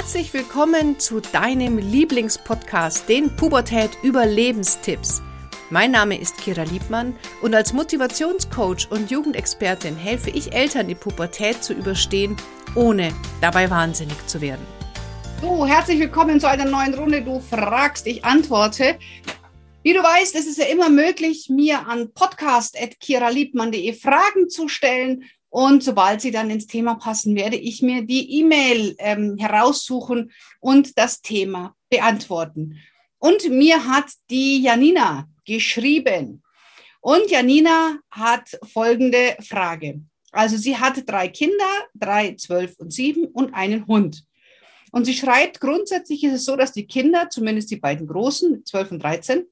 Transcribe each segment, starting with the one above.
Herzlich willkommen zu deinem Lieblingspodcast, den Pubertät Überlebenstipps. Mein Name ist Kira Liebmann und als Motivationscoach und Jugendexpertin helfe ich Eltern, die Pubertät zu überstehen, ohne dabei wahnsinnig zu werden. So, herzlich willkommen zu einer neuen Runde. Du fragst, ich antworte. Wie du weißt, es ist ja immer möglich, mir an podcast.kiraliebmann.de Fragen zu stellen und sobald sie dann ins Thema passen, werde ich mir die E-Mail ähm, heraussuchen und das Thema beantworten. Und mir hat die Janina geschrieben. Und Janina hat folgende Frage. Also sie hat drei Kinder, drei, zwölf und sieben und einen Hund. Und sie schreibt, grundsätzlich ist es so, dass die Kinder, zumindest die beiden Großen, zwölf und dreizehn,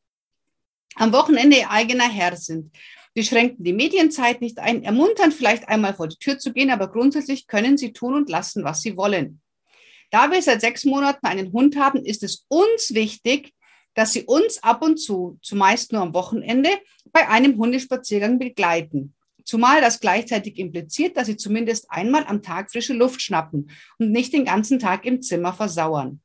am Wochenende ihr eigener Herr sind. Sie schränken die Medienzeit nicht ein, ermuntern vielleicht einmal vor die Tür zu gehen, aber grundsätzlich können sie tun und lassen, was sie wollen. Da wir seit sechs Monaten einen Hund haben, ist es uns wichtig, dass sie uns ab und zu, zumeist nur am Wochenende, bei einem Hundespaziergang begleiten. Zumal das gleichzeitig impliziert, dass sie zumindest einmal am Tag frische Luft schnappen und nicht den ganzen Tag im Zimmer versauern.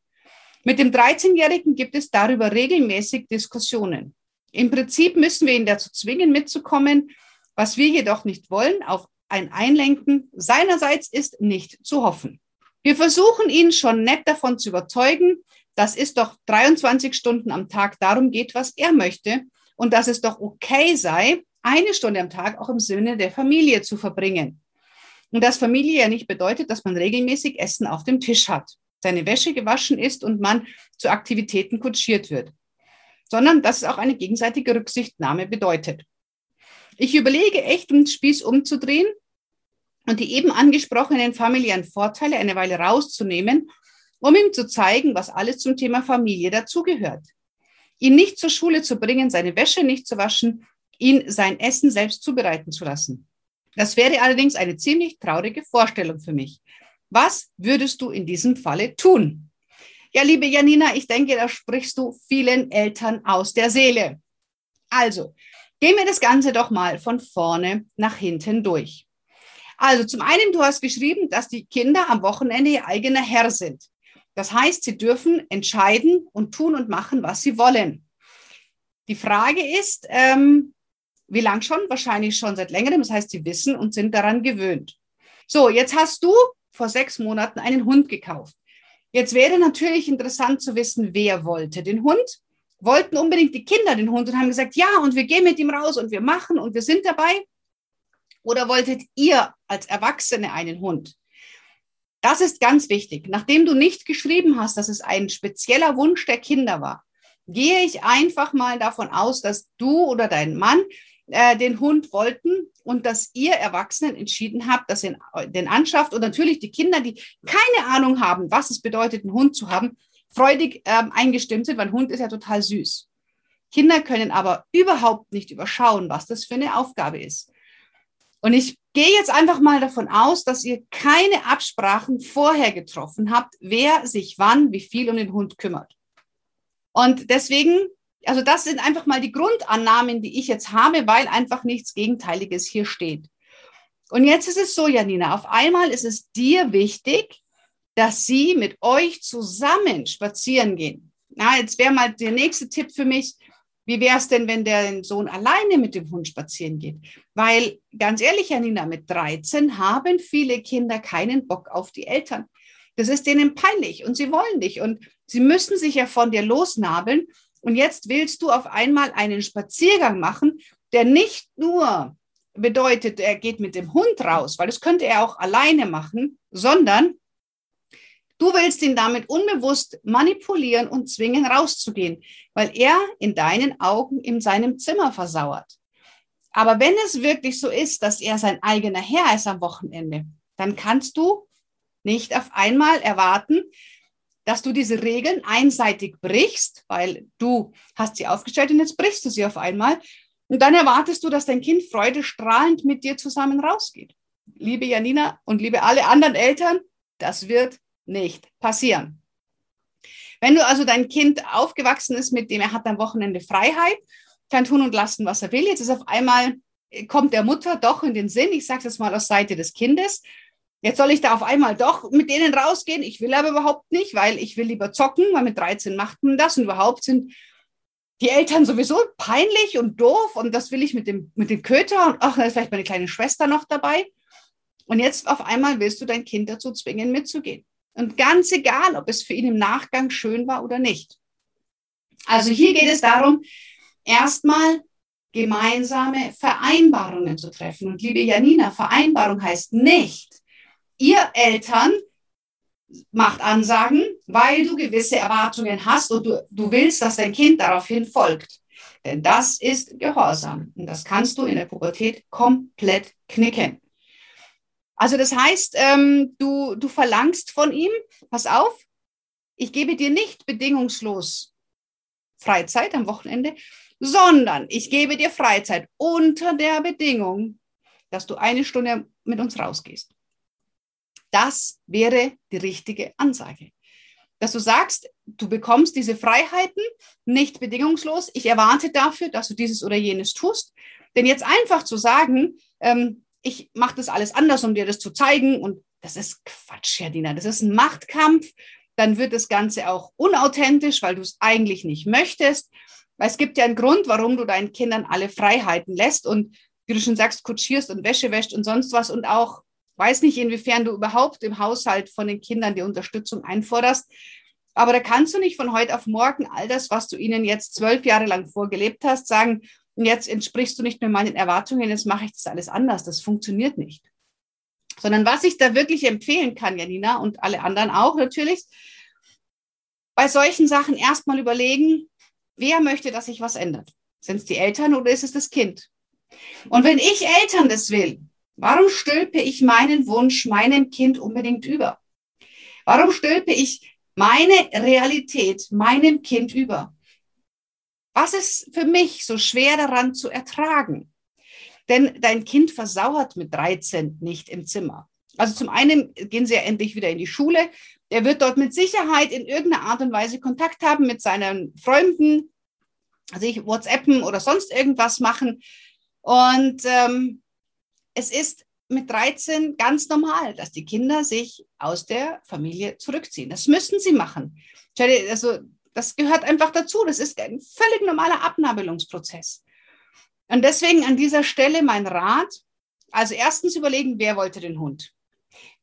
Mit dem 13-Jährigen gibt es darüber regelmäßig Diskussionen. Im Prinzip müssen wir ihn dazu zwingen, mitzukommen. Was wir jedoch nicht wollen, auf ein Einlenken seinerseits ist nicht zu hoffen. Wir versuchen ihn schon nett davon zu überzeugen, dass es doch 23 Stunden am Tag darum geht, was er möchte und dass es doch okay sei, eine Stunde am Tag auch im Sinne der Familie zu verbringen. Und dass Familie ja nicht bedeutet, dass man regelmäßig Essen auf dem Tisch hat, seine Wäsche gewaschen ist und man zu Aktivitäten kutschiert wird sondern dass es auch eine gegenseitige Rücksichtnahme bedeutet. Ich überlege echt, um den Spieß umzudrehen und die eben angesprochenen familiären Vorteile eine Weile rauszunehmen, um ihm zu zeigen, was alles zum Thema Familie dazugehört. Ihn nicht zur Schule zu bringen, seine Wäsche nicht zu waschen, ihn sein Essen selbst zubereiten zu lassen. Das wäre allerdings eine ziemlich traurige Vorstellung für mich. Was würdest du in diesem Falle tun? Ja, liebe Janina, ich denke, da sprichst du vielen Eltern aus der Seele. Also, gehen wir das Ganze doch mal von vorne nach hinten durch. Also, zum einen, du hast geschrieben, dass die Kinder am Wochenende ihr eigener Herr sind. Das heißt, sie dürfen entscheiden und tun und machen, was sie wollen. Die Frage ist, ähm, wie lang schon? Wahrscheinlich schon seit längerem. Das heißt, sie wissen und sind daran gewöhnt. So, jetzt hast du vor sechs Monaten einen Hund gekauft. Jetzt wäre natürlich interessant zu wissen, wer wollte den Hund. Wollten unbedingt die Kinder den Hund und haben gesagt, ja, und wir gehen mit ihm raus und wir machen und wir sind dabei. Oder wolltet ihr als Erwachsene einen Hund? Das ist ganz wichtig. Nachdem du nicht geschrieben hast, dass es ein spezieller Wunsch der Kinder war, gehe ich einfach mal davon aus, dass du oder dein Mann äh, den Hund wollten und dass ihr Erwachsenen entschieden habt, dass ihr den anschafft und natürlich die Kinder, die keine Ahnung haben, was es bedeutet, einen Hund zu haben, freudig ähm, eingestimmt sind, weil ein Hund ist ja total süß. Kinder können aber überhaupt nicht überschauen, was das für eine Aufgabe ist. Und ich gehe jetzt einfach mal davon aus, dass ihr keine Absprachen vorher getroffen habt, wer sich wann, wie viel um den Hund kümmert. Und deswegen also das sind einfach mal die Grundannahmen, die ich jetzt habe, weil einfach nichts Gegenteiliges hier steht. Und jetzt ist es so, Janina, auf einmal ist es dir wichtig, dass sie mit euch zusammen spazieren gehen. Na, jetzt wäre mal der nächste Tipp für mich. Wie wäre es denn, wenn der Sohn alleine mit dem Hund spazieren geht? Weil ganz ehrlich, Janina, mit 13 haben viele Kinder keinen Bock auf die Eltern. Das ist denen peinlich und sie wollen nicht und sie müssen sich ja von dir losnabeln und jetzt willst du auf einmal einen Spaziergang machen, der nicht nur bedeutet, er geht mit dem Hund raus, weil das könnte er auch alleine machen, sondern du willst ihn damit unbewusst manipulieren und zwingen, rauszugehen, weil er in deinen Augen in seinem Zimmer versauert. Aber wenn es wirklich so ist, dass er sein eigener Herr ist am Wochenende, dann kannst du nicht auf einmal erwarten, dass du diese Regeln einseitig brichst, weil du hast sie aufgestellt und jetzt brichst du sie auf einmal. Und dann erwartest du, dass dein Kind freudestrahlend mit dir zusammen rausgeht. Liebe Janina und liebe alle anderen Eltern, das wird nicht passieren. Wenn du also dein Kind aufgewachsen ist, mit dem er hat am Wochenende Freiheit, kann tun und lassen, was er will. Jetzt ist auf einmal, kommt der Mutter doch in den Sinn, ich sage das mal aus Seite des Kindes, Jetzt soll ich da auf einmal doch mit denen rausgehen. Ich will aber überhaupt nicht, weil ich will lieber zocken, weil mit 13 macht man das und überhaupt sind die Eltern sowieso peinlich und doof und das will ich mit dem, mit dem Köter und ach, da ist vielleicht meine kleine Schwester noch dabei. Und jetzt auf einmal willst du dein Kind dazu zwingen, mitzugehen. Und ganz egal, ob es für ihn im Nachgang schön war oder nicht. Also hier geht es darum, erstmal gemeinsame Vereinbarungen zu treffen. Und liebe Janina, Vereinbarung heißt nicht, ihr Eltern macht Ansagen, weil du gewisse Erwartungen hast und du, du willst, dass dein Kind daraufhin folgt. Denn das ist Gehorsam. Und das kannst du in der Pubertät komplett knicken. Also das heißt, ähm, du, du verlangst von ihm, pass auf, ich gebe dir nicht bedingungslos Freizeit am Wochenende, sondern ich gebe dir Freizeit unter der Bedingung, dass du eine Stunde mit uns rausgehst. Das wäre die richtige Ansage. Dass du sagst, du bekommst diese Freiheiten nicht bedingungslos. Ich erwarte dafür, dass du dieses oder jenes tust. Denn jetzt einfach zu sagen, ähm, ich mache das alles anders, um dir das zu zeigen, und das ist Quatsch, Herr Diener. Das ist ein Machtkampf. Dann wird das Ganze auch unauthentisch, weil du es eigentlich nicht möchtest. Weil es gibt ja einen Grund, warum du deinen Kindern alle Freiheiten lässt und wie du schon sagst, kutschierst und Wäsche wäscht und sonst was und auch weiß nicht, inwiefern du überhaupt im Haushalt von den Kindern die Unterstützung einforderst. Aber da kannst du nicht von heute auf morgen all das, was du ihnen jetzt zwölf Jahre lang vorgelebt hast, sagen, jetzt entsprichst du nicht mehr meinen Erwartungen, jetzt mache ich das alles anders. Das funktioniert nicht. Sondern was ich da wirklich empfehlen kann, Janina und alle anderen auch natürlich, bei solchen Sachen erstmal überlegen, wer möchte, dass sich was ändert? Sind es die Eltern oder ist es das Kind? Und wenn ich Eltern das will, Warum stülpe ich meinen Wunsch meinem Kind unbedingt über? Warum stülpe ich meine Realität meinem Kind über? Was ist für mich so schwer daran zu ertragen? Denn dein Kind versauert mit 13 nicht im Zimmer. Also zum einen gehen sie ja endlich wieder in die Schule. Er wird dort mit Sicherheit in irgendeiner Art und Weise Kontakt haben mit seinen Freunden, sich WhatsAppen oder sonst irgendwas machen. Und ähm, es ist mit 13 ganz normal, dass die Kinder sich aus der Familie zurückziehen. Das müssen sie machen. Also, das gehört einfach dazu. Das ist ein völlig normaler Abnabelungsprozess. Und deswegen an dieser Stelle mein Rat. Also erstens überlegen, wer wollte den Hund?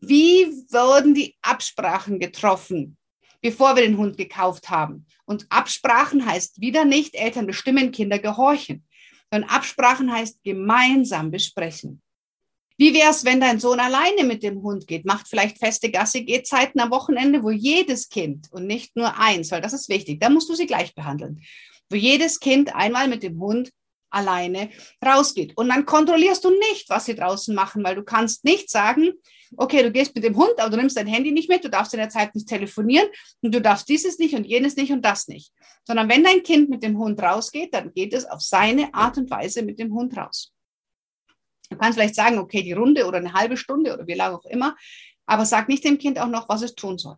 Wie wurden die Absprachen getroffen, bevor wir den Hund gekauft haben? Und Absprachen heißt wieder nicht, Eltern bestimmen, Kinder gehorchen. Sondern Absprachen heißt gemeinsam besprechen. Wie wäre es, wenn dein Sohn alleine mit dem Hund geht? Macht vielleicht feste Gassi-Gehzeiten am Wochenende, wo jedes Kind und nicht nur eins, weil das ist wichtig, da musst du sie gleich behandeln, wo jedes Kind einmal mit dem Hund alleine rausgeht. Und dann kontrollierst du nicht, was sie draußen machen, weil du kannst nicht sagen, okay, du gehst mit dem Hund, aber du nimmst dein Handy nicht mit, du darfst in der Zeit nicht telefonieren und du darfst dieses nicht und jenes nicht und das nicht. Sondern wenn dein Kind mit dem Hund rausgeht, dann geht es auf seine Art und Weise mit dem Hund raus. Du kannst vielleicht sagen, okay, die Runde oder eine halbe Stunde oder wie lange auch immer, aber sag nicht dem Kind auch noch, was es tun soll.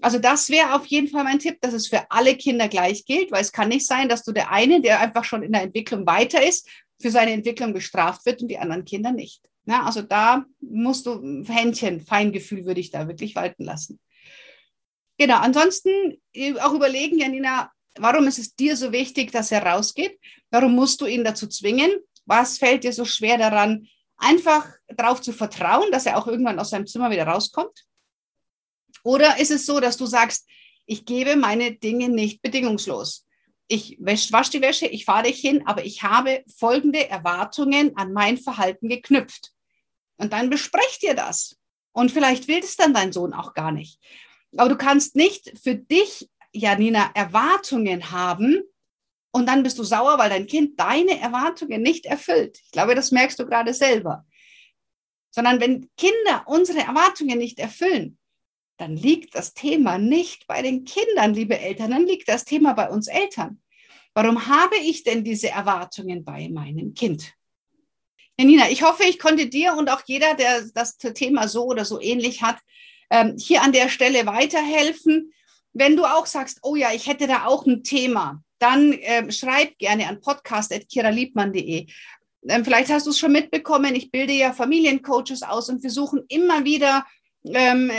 Also das wäre auf jeden Fall mein Tipp, dass es für alle Kinder gleich gilt, weil es kann nicht sein, dass du der eine, der einfach schon in der Entwicklung weiter ist, für seine Entwicklung bestraft wird und die anderen Kinder nicht. Ja, also da musst du Händchen, Feingefühl würde ich da wirklich walten lassen. Genau, ansonsten äh, auch überlegen, Janina, warum ist es dir so wichtig, dass er rausgeht? Warum musst du ihn dazu zwingen? Was fällt dir so schwer daran, einfach darauf zu vertrauen, dass er auch irgendwann aus seinem Zimmer wieder rauskommt? Oder ist es so, dass du sagst, ich gebe meine Dinge nicht bedingungslos? Ich wasche die Wäsche, ich fahre dich hin, aber ich habe folgende Erwartungen an mein Verhalten geknüpft. Und dann besprecht ihr das. Und vielleicht will es dann dein Sohn auch gar nicht. Aber du kannst nicht für dich, Janina, Erwartungen haben, und dann bist du sauer, weil dein Kind deine Erwartungen nicht erfüllt. Ich glaube, das merkst du gerade selber. Sondern wenn Kinder unsere Erwartungen nicht erfüllen, dann liegt das Thema nicht bei den Kindern, liebe Eltern, dann liegt das Thema bei uns Eltern. Warum habe ich denn diese Erwartungen bei meinem Kind? Janina, ich hoffe, ich konnte dir und auch jeder, der das Thema so oder so ähnlich hat, ähm, hier an der Stelle weiterhelfen. Wenn du auch sagst, oh ja, ich hätte da auch ein Thema, dann äh, schreib gerne an podcast.kiraliebmann.de. ähm, vielleicht hast du es schon mitbekommen, ich bilde ja Familiencoaches aus und wir suchen immer wieder ähm,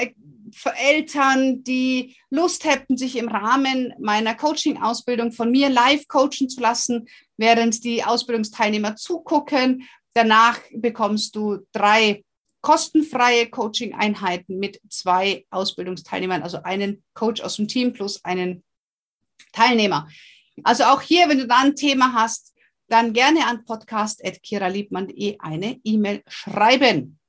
Eltern, die Lust hätten, sich im Rahmen meiner Coaching-Ausbildung von mir live coachen zu lassen, während die Ausbildungsteilnehmer zugucken. Danach bekommst du drei kostenfreie Coaching-Einheiten mit zwei Ausbildungsteilnehmern, also einen Coach aus dem Team plus einen Teilnehmer. Also auch hier, wenn du da ein Thema hast, dann gerne an podcast.kiraliebmann.de eine E-Mail schreiben.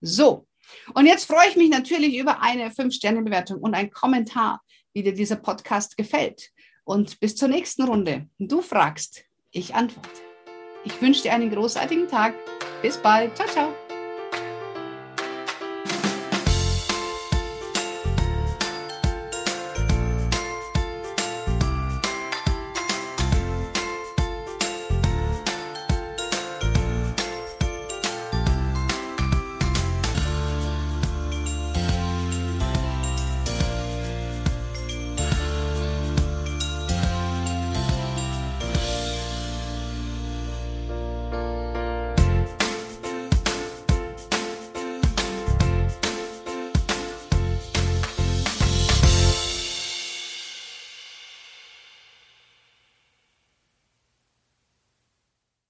So, und jetzt freue ich mich natürlich über eine 5-Sterne-Bewertung und einen Kommentar, wie dir dieser Podcast gefällt. Und bis zur nächsten Runde. Du fragst, ich antworte. Ich wünsche dir einen großartigen Tag. Bis bald. Ciao, ciao.